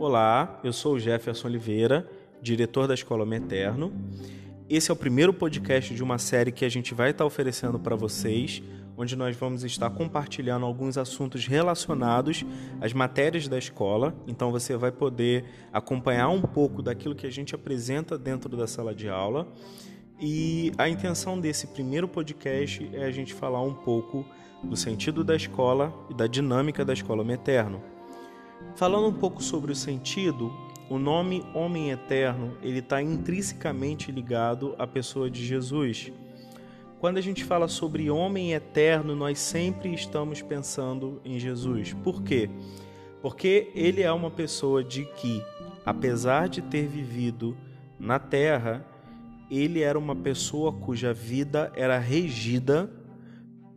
Olá, eu sou o Jefferson Oliveira, diretor da Escola Meterno. Esse é o primeiro podcast de uma série que a gente vai estar oferecendo para vocês, onde nós vamos estar compartilhando alguns assuntos relacionados às matérias da escola. Então você vai poder acompanhar um pouco daquilo que a gente apresenta dentro da sala de aula. E a intenção desse primeiro podcast é a gente falar um pouco do sentido da escola e da dinâmica da escola Meterno. Falando um pouco sobre o sentido, o nome Homem Eterno ele está intrinsecamente ligado à pessoa de Jesus. Quando a gente fala sobre Homem Eterno, nós sempre estamos pensando em Jesus. Por quê? Porque ele é uma pessoa de que, apesar de ter vivido na Terra, ele era uma pessoa cuja vida era regida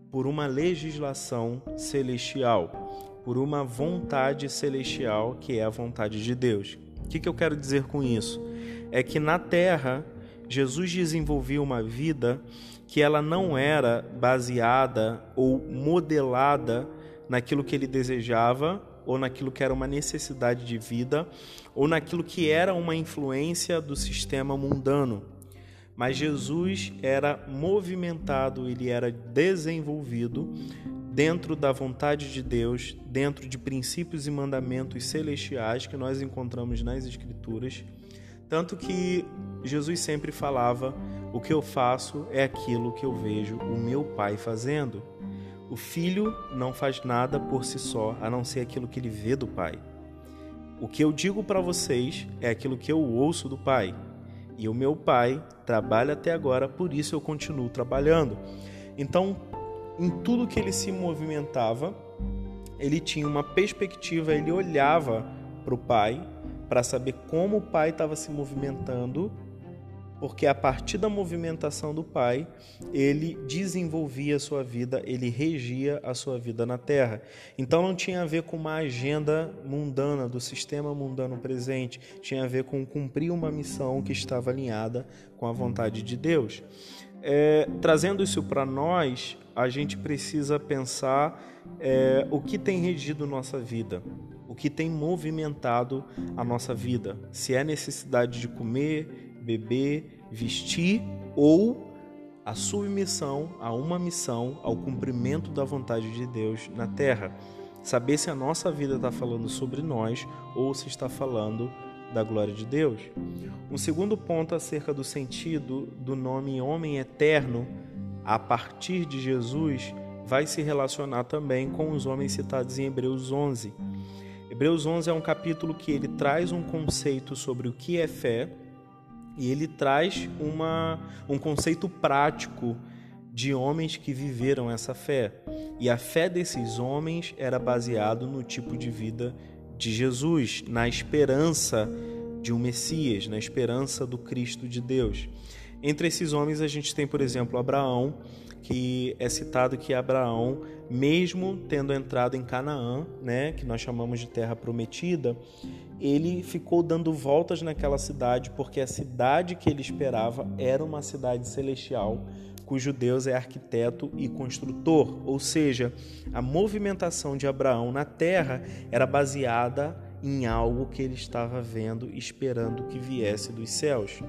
por uma legislação celestial por uma vontade celestial que é a vontade de Deus. O que, que eu quero dizer com isso? É que na terra, Jesus desenvolveu uma vida que ela não era baseada ou modelada naquilo que ele desejava ou naquilo que era uma necessidade de vida ou naquilo que era uma influência do sistema mundano. Mas Jesus era movimentado, ele era desenvolvido dentro da vontade de Deus, dentro de princípios e mandamentos celestiais que nós encontramos nas Escrituras. Tanto que Jesus sempre falava: O que eu faço é aquilo que eu vejo o meu Pai fazendo. O filho não faz nada por si só, a não ser aquilo que ele vê do Pai. O que eu digo para vocês é aquilo que eu ouço do Pai. E o meu Pai trabalha até agora, por isso eu continuo trabalhando. Então, em tudo que ele se movimentava, ele tinha uma perspectiva, ele olhava para o pai para saber como o pai estava se movimentando, porque a partir da movimentação do pai, ele desenvolvia a sua vida, ele regia a sua vida na terra. Então não tinha a ver com uma agenda mundana, do sistema mundano presente, tinha a ver com cumprir uma missão que estava alinhada com a vontade de Deus. É, trazendo isso para nós, a gente precisa pensar é, o que tem regido nossa vida, o que tem movimentado a nossa vida. Se é necessidade de comer, beber, vestir ou a submissão a uma missão, ao cumprimento da vontade de Deus na terra. Saber se a nossa vida está falando sobre nós ou se está falando da glória de Deus. Um segundo ponto acerca do sentido do nome Homem Eterno a partir de Jesus vai se relacionar também com os homens citados em Hebreus 11. Hebreus 11 é um capítulo que ele traz um conceito sobre o que é fé e ele traz uma, um conceito prático de homens que viveram essa fé. E a fé desses homens era baseado no tipo de vida de Jesus, na esperança de um Messias, na esperança do Cristo de Deus. Entre esses homens a gente tem, por exemplo, Abraão, que é citado que Abraão, mesmo tendo entrado em Canaã, né, que nós chamamos de terra prometida, ele ficou dando voltas naquela cidade porque a cidade que ele esperava era uma cidade celestial, cujo Deus é arquiteto e construtor, ou seja, a movimentação de Abraão na terra era baseada em algo que ele estava vendo, esperando que viesse dos céus.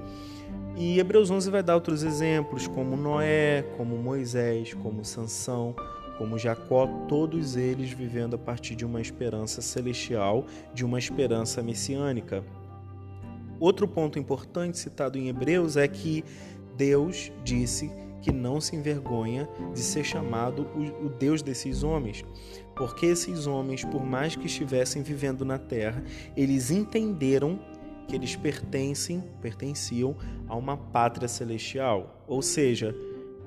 E Hebreus 11 vai dar outros exemplos, como Noé, como Moisés, como Sansão, como Jacó, todos eles vivendo a partir de uma esperança celestial, de uma esperança messiânica. Outro ponto importante citado em Hebreus é que Deus disse que não se envergonha de ser chamado o Deus desses homens, porque esses homens, por mais que estivessem vivendo na terra, eles entenderam que eles pertencem, pertenciam a uma pátria celestial. Ou seja,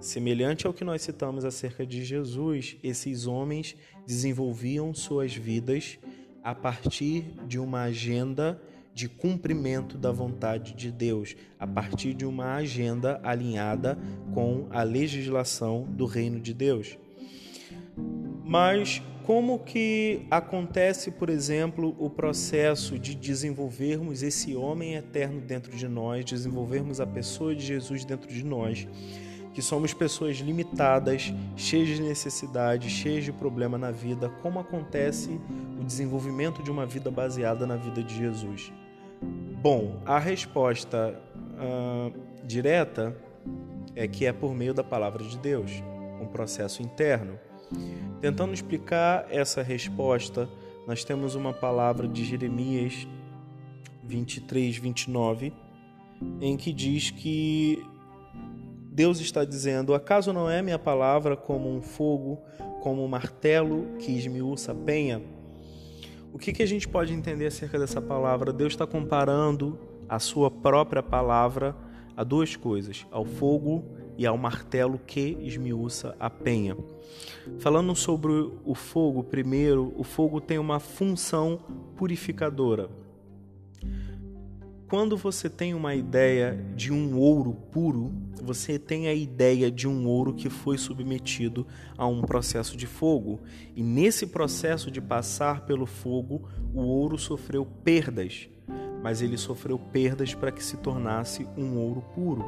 semelhante ao que nós citamos acerca de Jesus, esses homens desenvolviam suas vidas a partir de uma agenda de cumprimento da vontade de Deus, a partir de uma agenda alinhada com a legislação do reino de Deus. Mas como que acontece, por exemplo, o processo de desenvolvermos esse homem eterno dentro de nós, desenvolvermos a pessoa de Jesus dentro de nós, que somos pessoas limitadas, cheias de necessidades, cheias de problema na vida, como acontece o desenvolvimento de uma vida baseada na vida de Jesus? Bom, a resposta uh, direta é que é por meio da palavra de Deus, um processo interno. Tentando explicar essa resposta, nós temos uma palavra de Jeremias 23, 29, em que diz que Deus está dizendo: Acaso não é minha palavra como um fogo, como um martelo que esmiuça a penha? O que, que a gente pode entender acerca dessa palavra? Deus está comparando a sua própria palavra a duas coisas: ao fogo e ao martelo que esmiuça a penha. Falando sobre o fogo, primeiro, o fogo tem uma função purificadora. Quando você tem uma ideia de um ouro puro, você tem a ideia de um ouro que foi submetido a um processo de fogo. E nesse processo de passar pelo fogo, o ouro sofreu perdas, mas ele sofreu perdas para que se tornasse um ouro puro.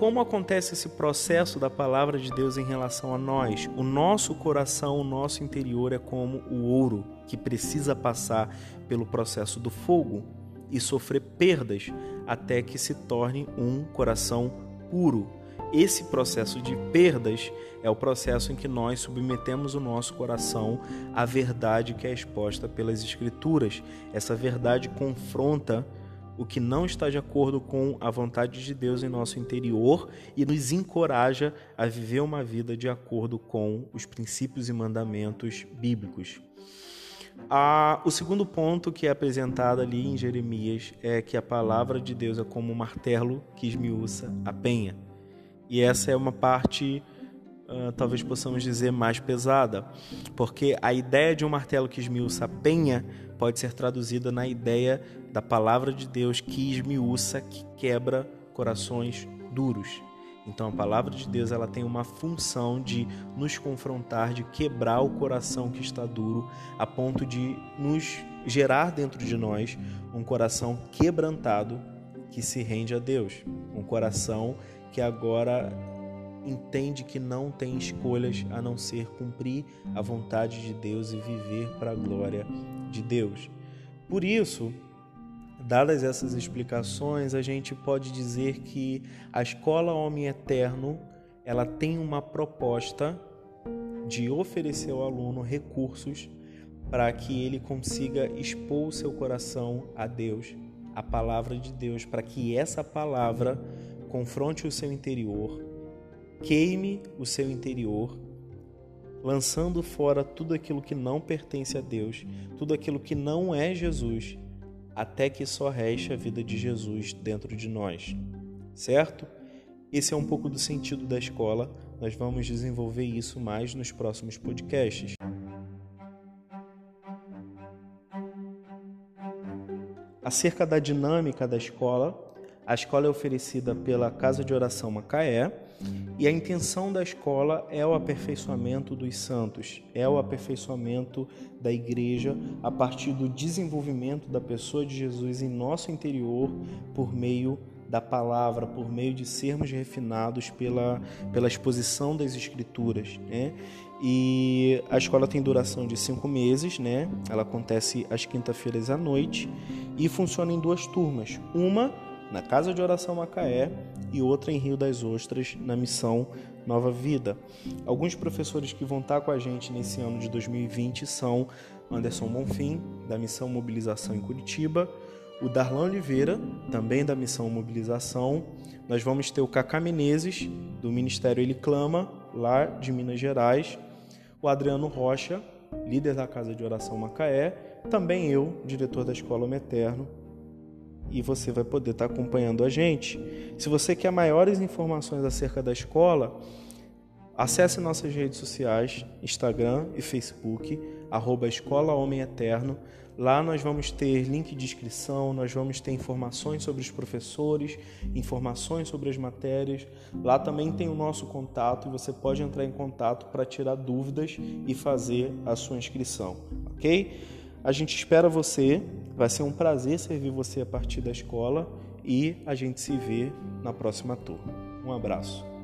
Como acontece esse processo da palavra de Deus em relação a nós? O nosso coração, o nosso interior é como o ouro que precisa passar pelo processo do fogo e sofrer perdas até que se torne um coração puro. Esse processo de perdas é o processo em que nós submetemos o nosso coração à verdade que é exposta pelas Escrituras. Essa verdade confronta o que não está de acordo com a vontade de Deus em nosso interior e nos encoraja a viver uma vida de acordo com os princípios e mandamentos bíblicos. Ah, o segundo ponto que é apresentado ali em Jeremias é que a palavra de Deus é como um martelo que esmiuça a penha. E essa é uma parte, uh, talvez possamos dizer, mais pesada, porque a ideia de um martelo que esmiuça a penha pode ser traduzida na ideia da palavra de Deus que esmiuça, que quebra corações duros. Então a palavra de Deus ela tem uma função de nos confrontar, de quebrar o coração que está duro, a ponto de nos gerar dentro de nós um coração quebrantado que se rende a Deus, um coração que agora entende que não tem escolhas a não ser cumprir a vontade de Deus e viver para a glória de Deus. Por isso, Dadas essas explicações, a gente pode dizer que a escola Homem Eterno ela tem uma proposta de oferecer ao aluno recursos para que ele consiga expor o seu coração a Deus, a palavra de Deus, para que essa palavra confronte o seu interior, queime o seu interior, lançando fora tudo aquilo que não pertence a Deus, tudo aquilo que não é Jesus até que só reste a vida de Jesus dentro de nós, certo? Esse é um pouco do sentido da escola, nós vamos desenvolver isso mais nos próximos podcasts. Acerca da dinâmica da escola, a escola é oferecida pela Casa de Oração Macaé e a intenção da escola é o aperfeiçoamento dos santos, é o aperfeiçoamento da igreja a partir do desenvolvimento da pessoa de Jesus em nosso interior por meio da palavra, por meio de sermos refinados pela, pela exposição das escrituras. Né? E a escola tem duração de cinco meses, né? ela acontece às quinta-feiras à noite e funciona em duas turmas. Uma na Casa de Oração Macaé e outra em Rio das Ostras, na missão Nova Vida. Alguns professores que vão estar com a gente nesse ano de 2020 são Anderson Bonfim, da Missão Mobilização em Curitiba, o Darlan Oliveira, também da Missão Mobilização. Nós vamos ter o Cacá Menezes, do Ministério Ele Clama, lá de Minas Gerais, o Adriano Rocha, líder da Casa de Oração Macaé, também eu, diretor da Escola Eterno, e você vai poder estar acompanhando a gente. Se você quer maiores informações acerca da escola, acesse nossas redes sociais, Instagram e Facebook, arroba Escola Homem Eterno. Lá nós vamos ter link de inscrição, nós vamos ter informações sobre os professores, informações sobre as matérias. Lá também tem o nosso contato e você pode entrar em contato para tirar dúvidas e fazer a sua inscrição, ok? A gente espera você Vai ser um prazer servir você a partir da escola e a gente se vê na próxima turma. Um abraço.